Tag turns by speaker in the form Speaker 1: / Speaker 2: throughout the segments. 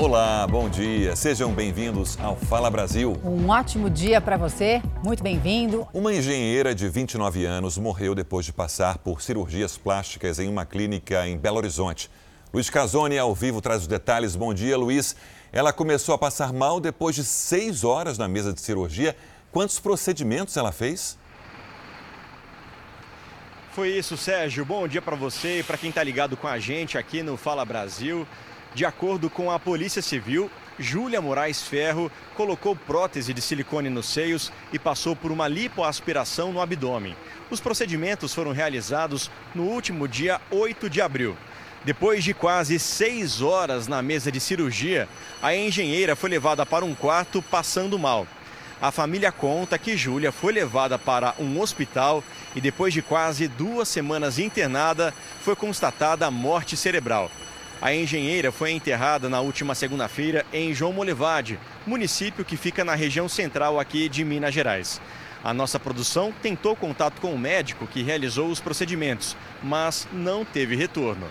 Speaker 1: Olá, bom dia. Sejam bem-vindos ao Fala Brasil.
Speaker 2: Um ótimo dia para você. Muito bem-vindo.
Speaker 1: Uma engenheira de 29 anos morreu depois de passar por cirurgias plásticas em uma clínica em Belo Horizonte. Luiz Casoni, ao vivo, traz os detalhes. Bom dia, Luiz. Ela começou a passar mal depois de seis horas na mesa de cirurgia. Quantos procedimentos ela fez?
Speaker 3: Foi isso, Sérgio. Bom dia para você e para quem está ligado com a gente aqui no Fala Brasil. De acordo com a Polícia Civil, Júlia Moraes Ferro colocou prótese de silicone nos seios e passou por uma lipoaspiração no abdômen. Os procedimentos foram realizados no último dia 8 de abril. Depois de quase seis horas na mesa de cirurgia, a engenheira foi levada para um quarto passando mal. A família conta que Júlia foi levada para um hospital e depois de quase duas semanas internada, foi constatada a morte cerebral. A engenheira foi enterrada na última segunda-feira em João Molevade, município que fica na região central aqui de Minas Gerais. A nossa produção tentou contato com o médico que realizou os procedimentos, mas não teve retorno.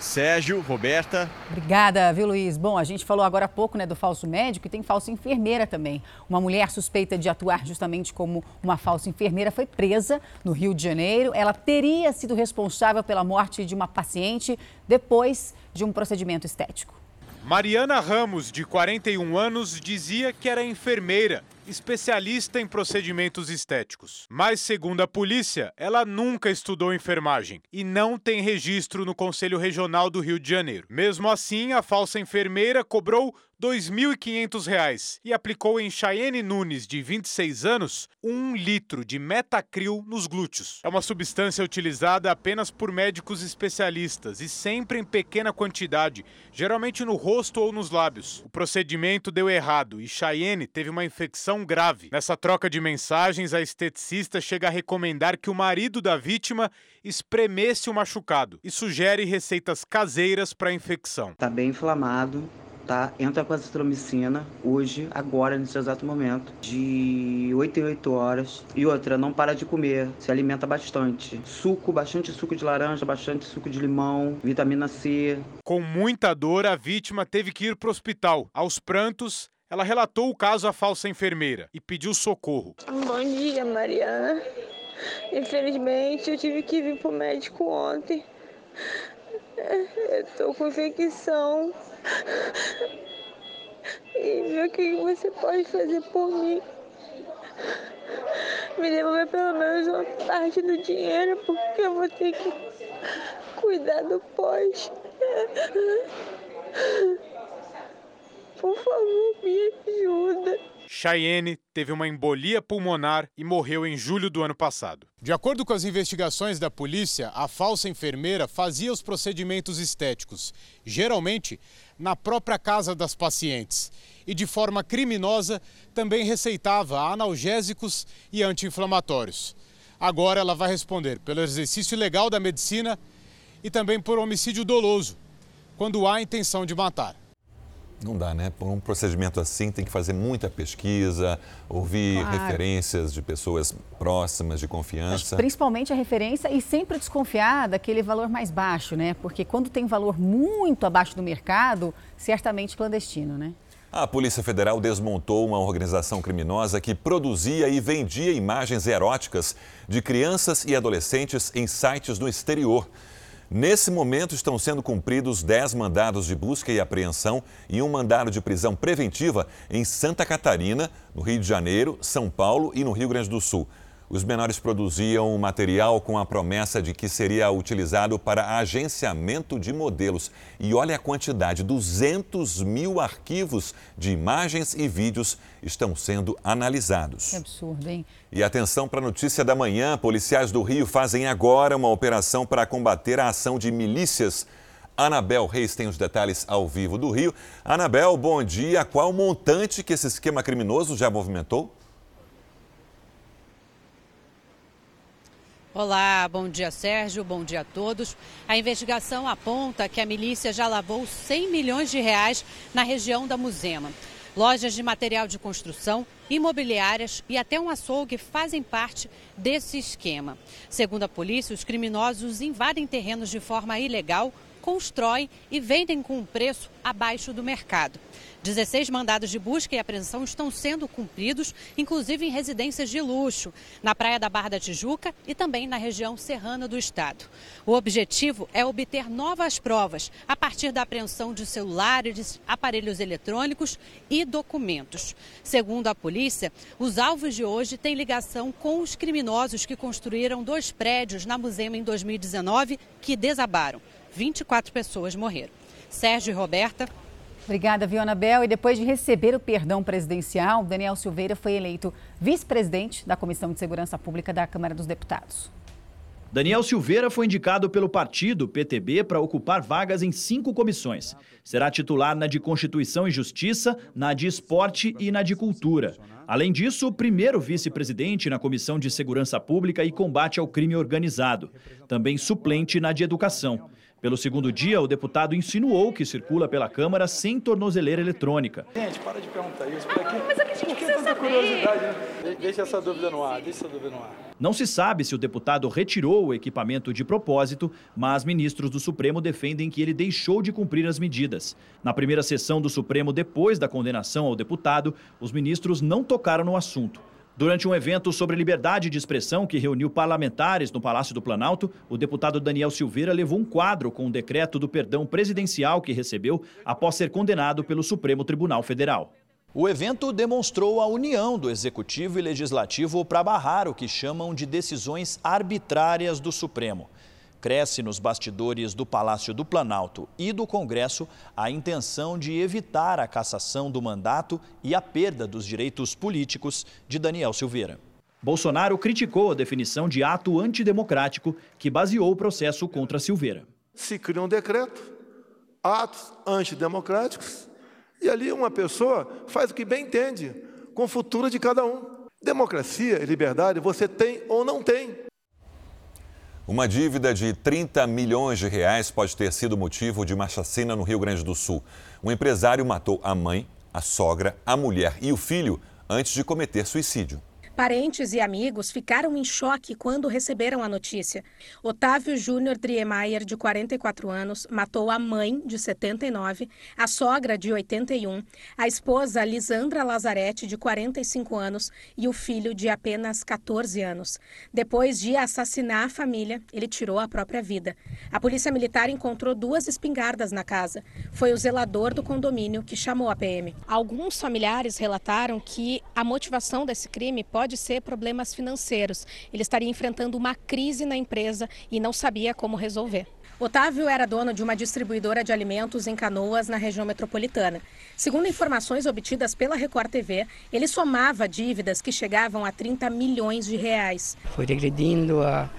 Speaker 3: Sérgio, Roberta.
Speaker 2: Obrigada, viu, Luiz? Bom, a gente falou agora há pouco né, do falso médico e tem falsa enfermeira também. Uma mulher suspeita de atuar justamente como uma falsa enfermeira foi presa no Rio de Janeiro. Ela teria sido responsável pela morte de uma paciente depois de um procedimento estético.
Speaker 4: Mariana Ramos, de 41 anos, dizia que era enfermeira especialista em procedimentos estéticos. Mas, segundo a polícia, ela nunca estudou enfermagem e não tem registro no Conselho Regional do Rio de Janeiro. Mesmo assim, a falsa enfermeira cobrou R$ 2.500 e aplicou em Cheyenne Nunes, de 26 anos, um litro de metacril nos glúteos. É uma substância utilizada apenas por médicos especialistas e sempre em pequena quantidade, geralmente no rosto ou nos lábios. O procedimento deu errado e Cheyenne teve uma infecção grave. Nessa troca de mensagens, a esteticista chega a recomendar que o marido da vítima espremesse o machucado e sugere receitas caseiras para a infecção.
Speaker 5: Está bem inflamado, tá? Entra com azitromicina hoje, agora, nesse exato momento, de 8 em 8 horas. E outra, não para de comer, se alimenta bastante. Suco, bastante suco de laranja, bastante suco de limão, vitamina C.
Speaker 4: Com muita dor, a vítima teve que ir para o hospital. Aos prantos, ela relatou o caso à falsa enfermeira e pediu socorro.
Speaker 6: Bom dia, Mariana. Infelizmente, eu tive que vir pro médico ontem. Eu com infecção. E ver o que você pode fazer por mim. Me devolver pelo menos uma parte do dinheiro, porque eu vou ter que cuidar do pós. Por favor, me ajuda.
Speaker 4: Cheyenne teve uma embolia pulmonar e morreu em julho do ano passado. De acordo com as investigações da polícia, a falsa enfermeira fazia os procedimentos estéticos, geralmente na própria casa das pacientes. E de forma criminosa também receitava analgésicos e anti-inflamatórios. Agora ela vai responder pelo exercício ilegal da medicina e também por homicídio doloso, quando há intenção de matar.
Speaker 1: Não dá, né? Por um procedimento assim tem que fazer muita pesquisa, ouvir claro. referências de pessoas próximas, de confiança.
Speaker 2: principalmente a referência e sempre desconfiar daquele valor mais baixo, né? Porque quando tem valor muito abaixo do mercado, certamente clandestino, né?
Speaker 1: A Polícia Federal desmontou uma organização criminosa que produzia e vendia imagens eróticas de crianças e adolescentes em sites no exterior. Nesse momento estão sendo cumpridos 10 mandados de busca e apreensão e um mandado de prisão preventiva em Santa Catarina, no Rio de Janeiro, São Paulo e no Rio Grande do Sul. Os menores produziam material com a promessa de que seria utilizado para agenciamento de modelos. E olha a quantidade: 200 mil arquivos de imagens e vídeos estão sendo analisados.
Speaker 2: Que absurdo, hein?
Speaker 1: E atenção para a notícia da manhã: policiais do Rio fazem agora uma operação para combater a ação de milícias. Anabel Reis tem os detalhes ao vivo do Rio. Anabel, bom dia. Qual o montante que esse esquema criminoso já movimentou?
Speaker 7: Olá, bom dia Sérgio, bom dia a todos. A investigação aponta que a milícia já lavou 100 milhões de reais na região da Muzema. Lojas de material de construção, imobiliárias e até um açougue fazem parte desse esquema. Segundo a polícia, os criminosos invadem terrenos de forma ilegal constroem e vendem com um preço abaixo do mercado. 16 mandados de busca e apreensão estão sendo cumpridos, inclusive em residências de luxo, na Praia da Barra da Tijuca e também na região serrana do estado. O objetivo é obter novas provas a partir da apreensão de celulares, aparelhos eletrônicos e documentos. Segundo a polícia, os alvos de hoje têm ligação com os criminosos que construíram dois prédios na Musema em 2019 que desabaram. 24 pessoas morreram. Sérgio e Roberta.
Speaker 2: Obrigada, Viona Bel. E depois de receber o perdão presidencial, Daniel Silveira foi eleito vice-presidente da Comissão de Segurança Pública da Câmara dos Deputados.
Speaker 8: Daniel Silveira foi indicado pelo partido PTB para ocupar vagas em cinco comissões. Será titular na de Constituição e Justiça, na de Esporte e na de Cultura. Além disso, o primeiro vice-presidente na Comissão de Segurança Pública e Combate ao Crime Organizado. Também suplente na de Educação. Pelo segundo dia, o deputado insinuou que circula pela Câmara sem tornozeleira eletrônica.
Speaker 9: Gente, para de perguntar isso. Por aqui, mas aqui a gente precisa tanta curiosidade, né? Deixa essa dúvida no ar, deixa essa dúvida no ar.
Speaker 8: Não se sabe se o deputado retirou o equipamento de propósito, mas ministros do Supremo defendem que ele deixou de cumprir as medidas. Na primeira sessão do Supremo, depois da condenação ao deputado, os ministros não tocaram no assunto. Durante um evento sobre liberdade de expressão que reuniu parlamentares no Palácio do Planalto, o deputado Daniel Silveira levou um quadro com o decreto do perdão presidencial que recebeu após ser condenado pelo Supremo Tribunal Federal. O evento demonstrou a união do Executivo e Legislativo para barrar o que chamam de decisões arbitrárias do Supremo cresce nos bastidores do Palácio do Planalto e do Congresso a intenção de evitar a cassação do mandato e a perda dos direitos políticos de Daniel Silveira. Bolsonaro criticou a definição de ato antidemocrático que baseou o processo contra Silveira.
Speaker 10: Se cria um decreto, atos antidemocráticos, e ali uma pessoa faz o que bem entende, com o futuro de cada um. Democracia e liberdade você tem ou não tem.
Speaker 1: Uma dívida de 30 milhões de reais pode ter sido motivo de uma chacina no Rio Grande do Sul. Um empresário matou a mãe, a sogra, a mulher e o filho antes de cometer suicídio.
Speaker 11: Parentes e amigos ficaram em choque quando receberam a notícia. Otávio Júnior Driemeyer, de 44 anos, matou a mãe, de 79, a sogra, de 81, a esposa Lisandra Lazarete, de 45 anos, e o filho, de apenas 14 anos. Depois de assassinar a família, ele tirou a própria vida. A polícia militar encontrou duas espingardas na casa. Foi o zelador do condomínio que chamou a PM. Alguns familiares relataram que a motivação desse crime pode pode ser problemas financeiros. Ele estaria enfrentando uma crise na empresa e não sabia como resolver. Otávio era dono de uma distribuidora de alimentos em Canoas, na região metropolitana. Segundo informações obtidas pela Record TV, ele somava dívidas que chegavam a 30 milhões de reais.
Speaker 12: Foi regredindo a,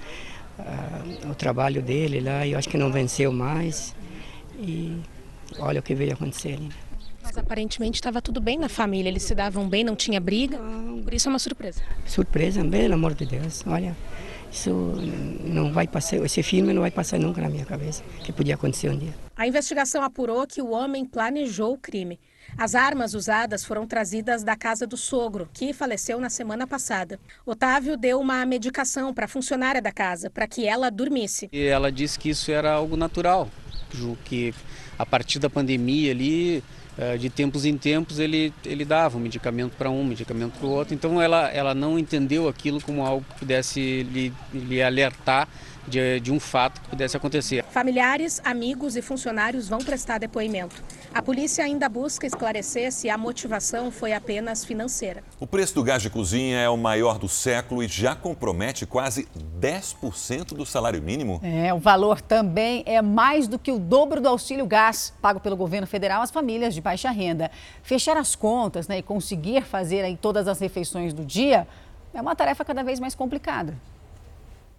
Speaker 12: a, o trabalho dele lá, e eu acho que não venceu mais. E olha o que veio acontecer ali.
Speaker 11: Mas aparentemente estava tudo bem na família, eles se davam bem, não tinha briga. Por isso é uma surpresa.
Speaker 12: Surpresa, pelo amor de Deus. Olha, isso não vai passar, esse filme não vai passar nunca na minha cabeça, que podia acontecer um dia.
Speaker 11: A investigação apurou que o homem planejou o crime. As armas usadas foram trazidas da casa do sogro, que faleceu na semana passada. Otávio deu uma medicação para a funcionária da casa, para que ela dormisse.
Speaker 13: E ela disse que isso era algo natural, que a partir da pandemia ali de tempos em tempos ele, ele dava um medicamento para um, medicamento para o outro. Então ela, ela não entendeu aquilo como algo que pudesse lhe, lhe alertar de, de um fato que pudesse acontecer.
Speaker 11: Familiares, amigos e funcionários vão prestar depoimento. A polícia ainda busca esclarecer se a motivação foi apenas financeira.
Speaker 1: O preço do gás de cozinha é o maior do século e já compromete quase 10% do salário mínimo.
Speaker 2: É, o valor também é mais do que o dobro do auxílio gás pago pelo governo federal às famílias de baixa renda. Fechar as contas né, e conseguir fazer aí todas as refeições do dia é uma tarefa cada vez mais complicada.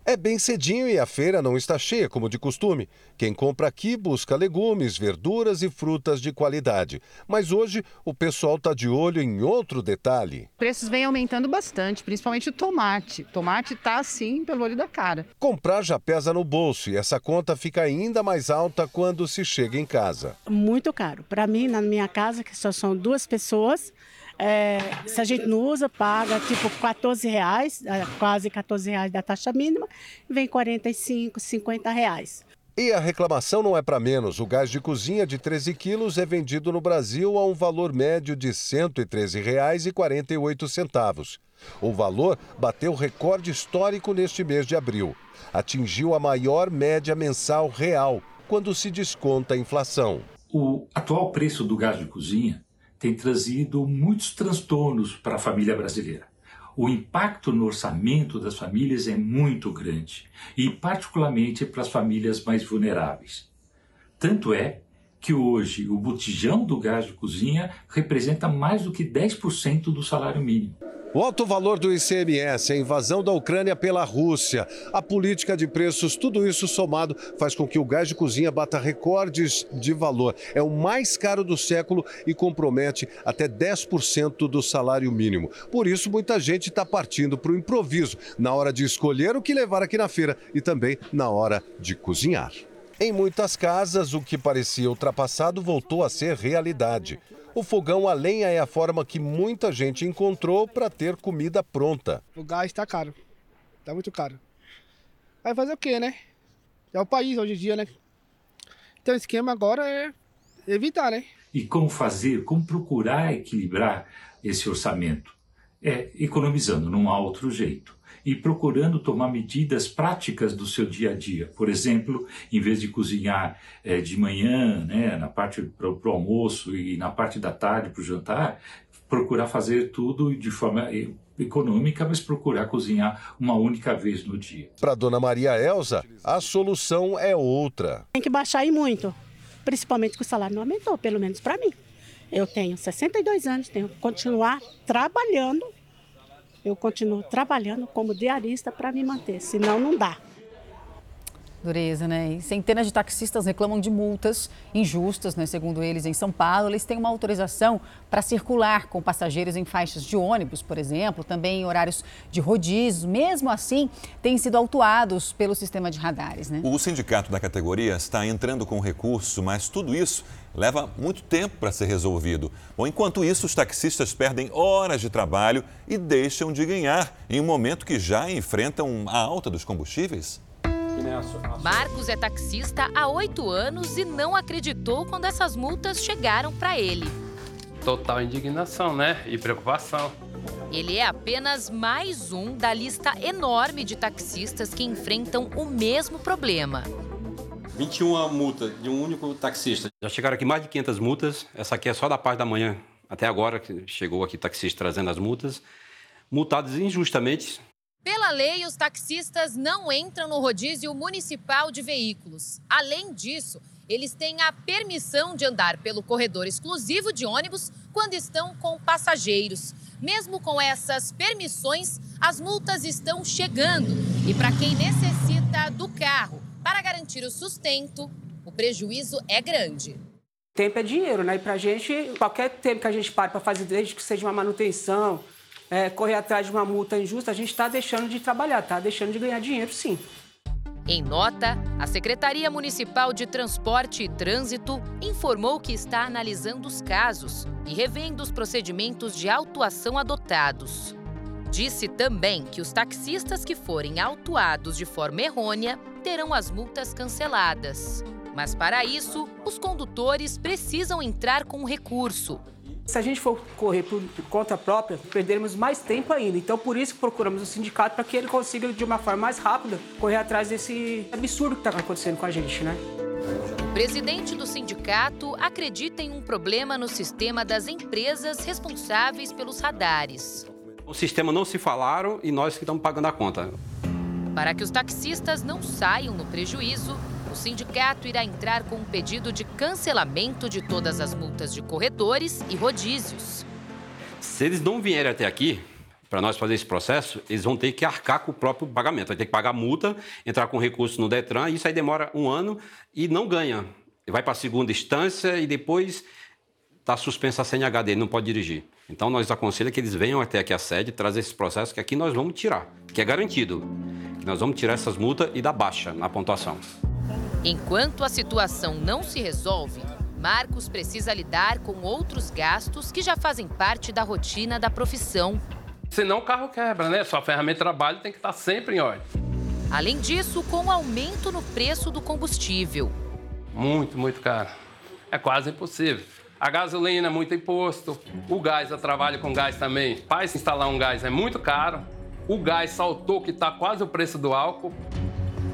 Speaker 14: É bem cedinho e a feira não está cheia como de costume. Quem compra aqui busca legumes, verduras e frutas de qualidade. Mas hoje o pessoal está de olho em outro detalhe.
Speaker 15: Preços vêm aumentando bastante, principalmente o tomate. O tomate está assim pelo olho da cara.
Speaker 14: Comprar já pesa no bolso e essa conta fica ainda mais alta quando se chega em casa.
Speaker 16: Muito caro. Para mim, na minha casa, que só são duas pessoas, é, se a gente não usa, paga tipo 14 reais, é, quase 14 reais da taxa mínima, vem 45, 50 reais.
Speaker 14: E a reclamação não é para menos. O gás de cozinha de 13 quilos é vendido no Brasil a um valor médio de R$ 113,48. O valor bateu recorde histórico neste mês de abril. Atingiu a maior média mensal real, quando se desconta a inflação.
Speaker 17: O atual preço do gás de cozinha tem trazido muitos transtornos para a família brasileira o impacto no orçamento das famílias é muito grande, e particularmente para as famílias mais vulneráveis. Tanto é que hoje o botijão do gás de cozinha representa mais do que 10% do salário mínimo.
Speaker 14: O alto valor do ICMS, a invasão da Ucrânia pela Rússia, a política de preços, tudo isso somado faz com que o gás de cozinha bata recordes de valor. É o mais caro do século e compromete até 10% do salário mínimo. Por isso, muita gente está partindo para o improviso na hora de escolher o que levar aqui na feira e também na hora de cozinhar. Em muitas casas, o que parecia ultrapassado voltou a ser realidade. O fogão a lenha é a forma que muita gente encontrou para ter comida pronta.
Speaker 18: O gás está caro. Está muito caro. Vai fazer o quê, né? É o país hoje em dia, né? Então o esquema agora é evitar, né?
Speaker 17: E como fazer, como procurar equilibrar esse orçamento? É economizando, não há outro jeito e procurando tomar medidas práticas do seu dia a dia. Por exemplo, em vez de cozinhar é, de manhã, né, na parte para o almoço e na parte da tarde para o jantar, procurar fazer tudo de forma econômica, mas procurar cozinhar uma única vez no dia.
Speaker 14: Para dona Maria Elza, a solução é outra.
Speaker 16: Tem que baixar aí muito, principalmente que o salário não aumentou, pelo menos para mim. Eu tenho 62 anos, tenho que continuar trabalhando eu continuo trabalhando como diarista para me manter, senão não dá.
Speaker 2: Dureza, né? E centenas de taxistas reclamam de multas injustas, né? Segundo eles, em São Paulo, eles têm uma autorização para circular com passageiros em faixas de ônibus, por exemplo, também em horários de rodízio. Mesmo assim, têm sido autuados pelo sistema de radares, né?
Speaker 1: O sindicato da categoria está entrando com recurso, mas tudo isso leva muito tempo para ser resolvido. Bom, enquanto isso, os taxistas perdem horas de trabalho e deixam de ganhar em um momento que já enfrentam a alta dos combustíveis.
Speaker 19: Marcos é taxista há oito anos e não acreditou quando essas multas chegaram para ele.
Speaker 20: Total indignação, né? E preocupação.
Speaker 19: Ele é apenas mais um da lista enorme de taxistas que enfrentam o mesmo problema.
Speaker 21: 21 multas de um único taxista. Já chegaram aqui mais de 500 multas. Essa aqui é só da parte da manhã até agora, que chegou aqui taxista trazendo as multas. Multados injustamente,
Speaker 19: pela lei, os taxistas não entram no rodízio municipal de veículos. Além disso, eles têm a permissão de andar pelo corredor exclusivo de ônibus quando estão com passageiros. Mesmo com essas permissões, as multas estão chegando. E para quem necessita do carro para garantir o sustento, o prejuízo é grande.
Speaker 22: Tempo é dinheiro, né? E para a gente, qualquer tempo que a gente pare para fazer, desde que seja uma manutenção, é, correr atrás de uma multa injusta, a gente está deixando de trabalhar, está deixando de ganhar dinheiro, sim.
Speaker 19: Em nota, a Secretaria Municipal de Transporte e Trânsito informou que está analisando os casos e revendo os procedimentos de autuação adotados. Disse também que os taxistas que forem autuados de forma errônea terão as multas canceladas. Mas para isso, os condutores precisam entrar com recurso
Speaker 22: se a gente for correr por conta própria, perderemos mais tempo ainda. Então, por isso que procuramos o sindicato para que ele consiga, de uma forma mais rápida, correr atrás desse absurdo que está acontecendo com a gente, né?
Speaker 19: O presidente do sindicato acredita em um problema no sistema das empresas responsáveis pelos radares.
Speaker 21: O sistema não se falaram e nós que estamos pagando a conta.
Speaker 19: Para que os taxistas não saiam no prejuízo, o sindicato irá entrar com um pedido de cancelamento de todas as multas de corredores e rodízios.
Speaker 21: Se eles não vierem até aqui, para nós fazer esse processo, eles vão ter que arcar com o próprio pagamento. Vai ter que pagar multa, entrar com recurso no Detran, isso aí demora um ano e não ganha. Vai para a segunda instância e depois está suspensa a CNH dele, não pode dirigir. Então, nós aconselhamos que eles venham até aqui a sede, trazer esse processo que aqui nós vamos tirar, que é garantido. Nós vamos tirar essas multas e dar baixa na pontuação.
Speaker 19: Enquanto a situação não se resolve, Marcos precisa lidar com outros gastos que já fazem parte da rotina da profissão.
Speaker 20: Senão o carro quebra, né? Sua ferramenta de trabalho tem que estar sempre em ordem.
Speaker 19: Além disso, com o aumento no preço do combustível.
Speaker 20: Muito, muito caro. É quase impossível. A gasolina é muito imposto, o gás, eu trabalho com gás também. Para instalar um gás é muito caro. O gás saltou, que está quase o preço do álcool.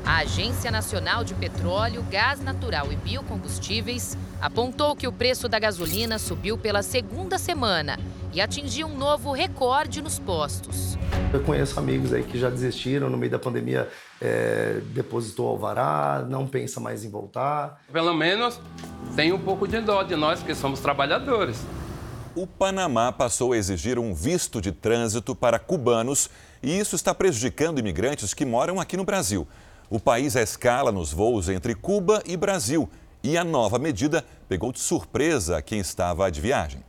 Speaker 19: A Agência Nacional de Petróleo, Gás Natural e Biocombustíveis apontou que o preço da gasolina subiu pela segunda semana e atingiu um novo recorde nos postos.
Speaker 23: Eu conheço amigos aí que já desistiram no meio da pandemia, é, depositou alvará, não pensa mais em voltar.
Speaker 20: Pelo menos tem um pouco de dó de nós que somos trabalhadores.
Speaker 1: O Panamá passou a exigir um visto de trânsito para cubanos e isso está prejudicando imigrantes que moram aqui no Brasil. O país é escala nos voos entre Cuba e Brasil e a nova medida pegou de surpresa quem estava de viagem.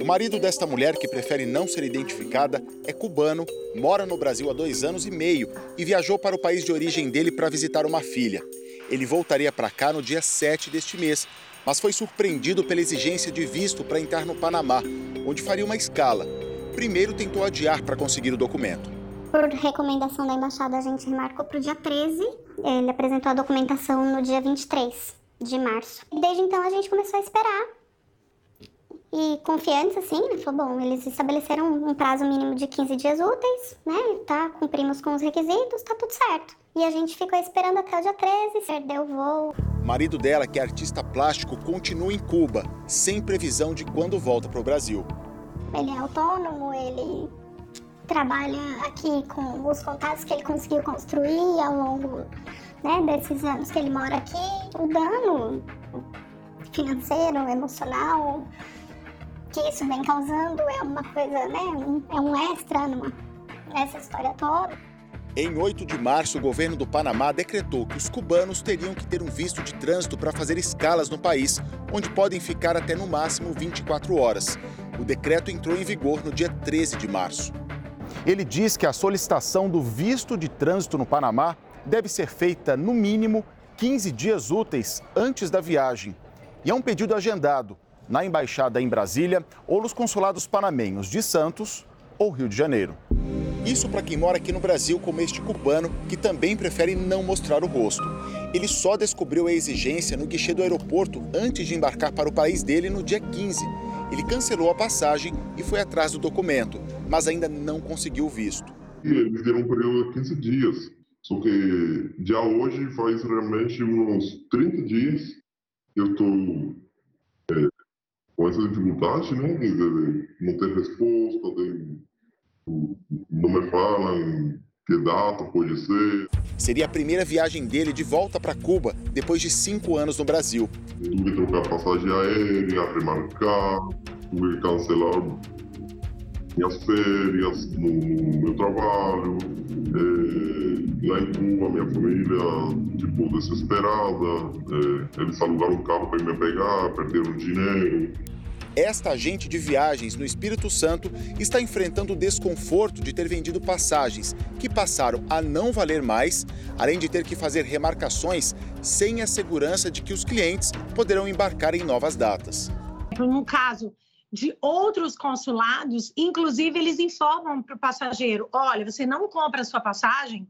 Speaker 24: O marido desta mulher, que prefere não ser identificada, é cubano, mora no Brasil há dois anos e meio e viajou para o país de origem dele para visitar uma filha. Ele voltaria para cá no dia 7 deste mês, mas foi surpreendido pela exigência de visto para entrar no Panamá, onde faria uma escala. Primeiro tentou adiar para conseguir o documento.
Speaker 25: Por recomendação da embaixada, a gente remarcou para o dia 13. Ele apresentou a documentação no dia 23 de março. Desde então, a gente começou a esperar. E confiantes, assim, ele falou, bom, eles estabeleceram um prazo mínimo de 15 dias úteis, né? Tá, cumprimos com os requisitos, tá tudo certo. E a gente ficou esperando até o dia 13, perdeu o voo.
Speaker 24: O marido dela, que é artista plástico, continua em Cuba, sem previsão de quando volta para o Brasil.
Speaker 25: Ele é autônomo, ele trabalha aqui com os contatos que ele conseguiu construir ao longo né, desses anos que ele mora aqui. O dano financeiro, emocional que isso vem causando é uma coisa, né, é um extra numa, nessa história toda.
Speaker 24: Em 8 de março, o governo do Panamá decretou que os cubanos teriam que ter um visto de trânsito para fazer escalas no país, onde podem ficar até no máximo 24 horas. O decreto entrou em vigor no dia 13 de março. Ele diz que a solicitação do visto de trânsito no Panamá deve ser feita no mínimo 15 dias úteis antes da viagem. E é um pedido agendado na embaixada em Brasília ou nos consulados panamenhos de Santos ou Rio de Janeiro. Isso para quem mora aqui no Brasil, como este cubano, que também prefere não mostrar o rosto. Ele só descobriu a exigência no guichê do aeroporto antes de embarcar para o país dele no dia 15. Ele cancelou a passagem e foi atrás do documento, mas ainda não conseguiu o visto.
Speaker 26: Eles deram um período de 15 dias, só que já hoje faz realmente uns 30 dias que eu estou é, com essa dificuldade, né? Não tem resposta, tem, não me falam que data pode ser.
Speaker 24: Seria a primeira viagem dele de volta para Cuba depois de cinco anos no Brasil.
Speaker 26: Tive que trocar passagem aérea, remarcar, tive que cancelar minhas férias no, no meu trabalho. É, lá em Cuba, minha família, tipo, desesperada. É, eles alugaram um carro para me pegar, perderam dinheiro.
Speaker 24: Esta agente de viagens no Espírito Santo está enfrentando o desconforto de ter vendido passagens que passaram a não valer mais, além de ter que fazer remarcações sem a segurança de que os clientes poderão embarcar em novas datas.
Speaker 27: No caso de outros consulados, inclusive eles informam para o passageiro: olha, você não compra a sua passagem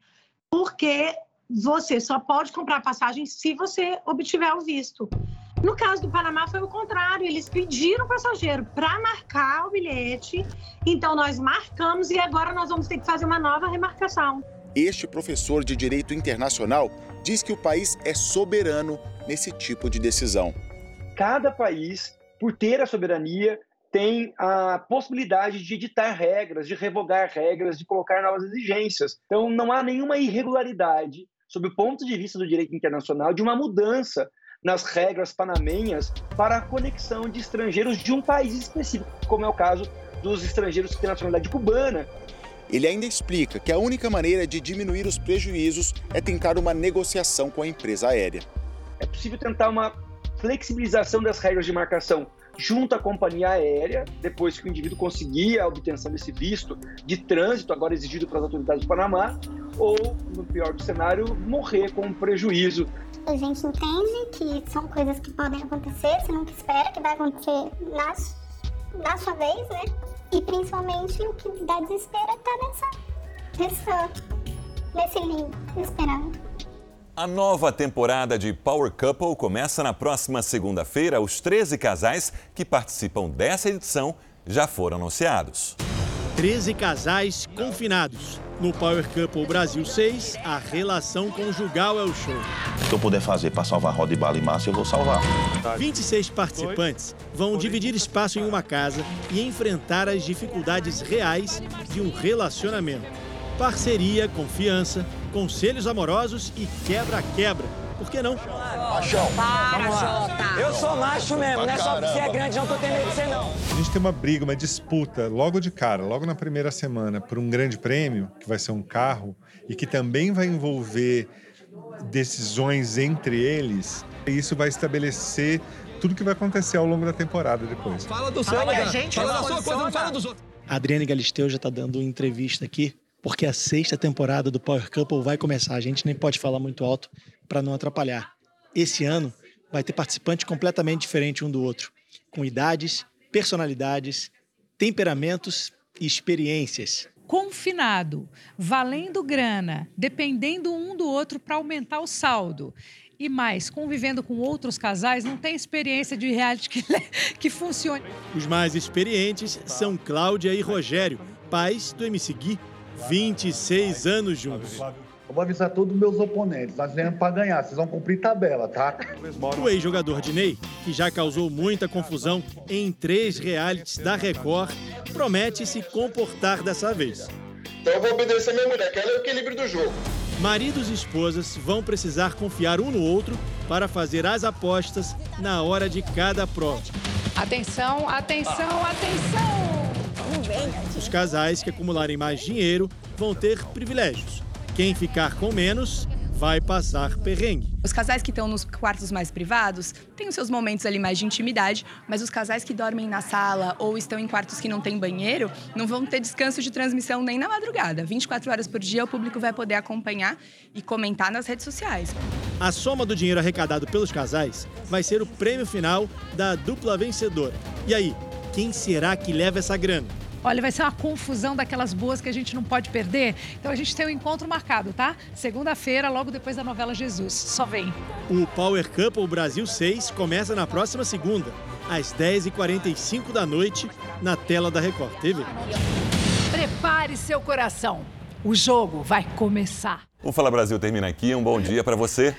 Speaker 27: porque você só pode comprar passagem se você obtiver o visto. No caso do Panamá foi o contrário, eles pediram o passageiro para marcar o bilhete, então nós marcamos e agora nós vamos ter que fazer uma nova remarcação.
Speaker 24: Este professor de direito internacional diz que o país é soberano nesse tipo de decisão.
Speaker 28: Cada país, por ter a soberania, tem a possibilidade de editar regras, de revogar regras, de colocar novas exigências. Então, não há nenhuma irregularidade, sob o ponto de vista do direito internacional, de uma mudança nas regras panamenhas para a conexão de estrangeiros de um país específico, como é o caso dos estrangeiros que têm nacionalidade cubana.
Speaker 24: Ele ainda explica que a única maneira de diminuir os prejuízos é tentar uma negociação com a empresa aérea.
Speaker 28: É possível tentar uma flexibilização das regras de marcação junto à companhia aérea, depois que o indivíduo conseguia a obtenção desse visto de trânsito, agora exigido pelas autoridades do Panamá, ou, no pior do cenário, morrer com um prejuízo
Speaker 25: a gente entende que são coisas que podem acontecer, você nunca espera que vai acontecer na, na sua vez, né? E principalmente o que dá desespero é estar tá nessa, nessa nesse lindo, esperava.
Speaker 1: A nova temporada de Power Couple começa na próxima segunda-feira. Os 13 casais que participam dessa edição já foram anunciados.
Speaker 29: 13 casais confinados. No Power Couple Brasil 6, a relação conjugal é o show.
Speaker 30: O que eu puder fazer para salvar roda e bala e massa, eu vou salvar.
Speaker 29: 26 participantes vão dividir espaço em uma casa e enfrentar as dificuldades reais de um relacionamento. Parceria, confiança, conselhos amorosos e quebra-quebra. Por que não?
Speaker 31: Machão.
Speaker 32: Para, Jota.
Speaker 31: Eu sou macho mesmo, não é só porque você é grande, não tô tendo medo de você, não.
Speaker 33: A gente tem uma briga, uma disputa logo de cara, logo na primeira semana, por um grande prêmio, que vai ser um carro, e que também vai envolver decisões entre eles. E isso vai estabelecer tudo que vai acontecer ao longo da temporada depois.
Speaker 31: Fala do seu,
Speaker 32: Fala
Speaker 31: fala,
Speaker 32: da gente,
Speaker 31: fala da
Speaker 32: não
Speaker 31: sua coisa, não fala dos outros.
Speaker 34: A Adriane Galisteu já está dando entrevista aqui, porque a sexta temporada do Power Couple vai começar. A gente nem pode falar muito alto para não atrapalhar. Esse ano vai ter participantes completamente diferentes um do outro, com idades, personalidades, temperamentos e experiências.
Speaker 35: confinado, valendo grana, dependendo um do outro para aumentar o saldo. E mais, convivendo com outros casais, não tem experiência de reality que, que funcione.
Speaker 29: Os mais experientes são Cláudia e Rogério, pais do MC Gui, 26 anos juntos.
Speaker 36: Eu vou avisar todos os meus oponentes. Nós viemos para ganhar, vocês vão cumprir tabela, tá?
Speaker 29: O ex-jogador Dinei, que já causou muita confusão em três realities da Record, promete se comportar dessa vez.
Speaker 36: Então eu vou obedecer minha mulher, que ela é o equilíbrio do jogo.
Speaker 29: Maridos e esposas vão precisar confiar um no outro para fazer as apostas na hora de cada prova.
Speaker 35: Atenção, atenção, atenção!
Speaker 29: Os casais que acumularem mais dinheiro vão ter privilégios. Quem ficar com menos vai passar perrengue.
Speaker 37: Os casais que estão nos quartos mais privados têm os seus momentos ali mais de intimidade, mas os casais que dormem na sala ou estão em quartos que não tem banheiro não vão ter descanso de transmissão nem na madrugada. 24 horas por dia o público vai poder acompanhar e comentar nas redes sociais.
Speaker 29: A soma do dinheiro arrecadado pelos casais vai ser o prêmio final da dupla vencedora. E aí, quem será que leva essa grana?
Speaker 35: Olha, vai ser uma confusão daquelas boas que a gente não pode perder. Então a gente tem um encontro marcado, tá? Segunda-feira, logo depois da novela Jesus. Só vem.
Speaker 29: O Power Couple Brasil 6 começa na próxima segunda, às 10h45 da noite, na tela da Record TV.
Speaker 35: Prepare seu coração. O jogo vai começar.
Speaker 1: O Fala Brasil termina aqui. Um bom dia para você.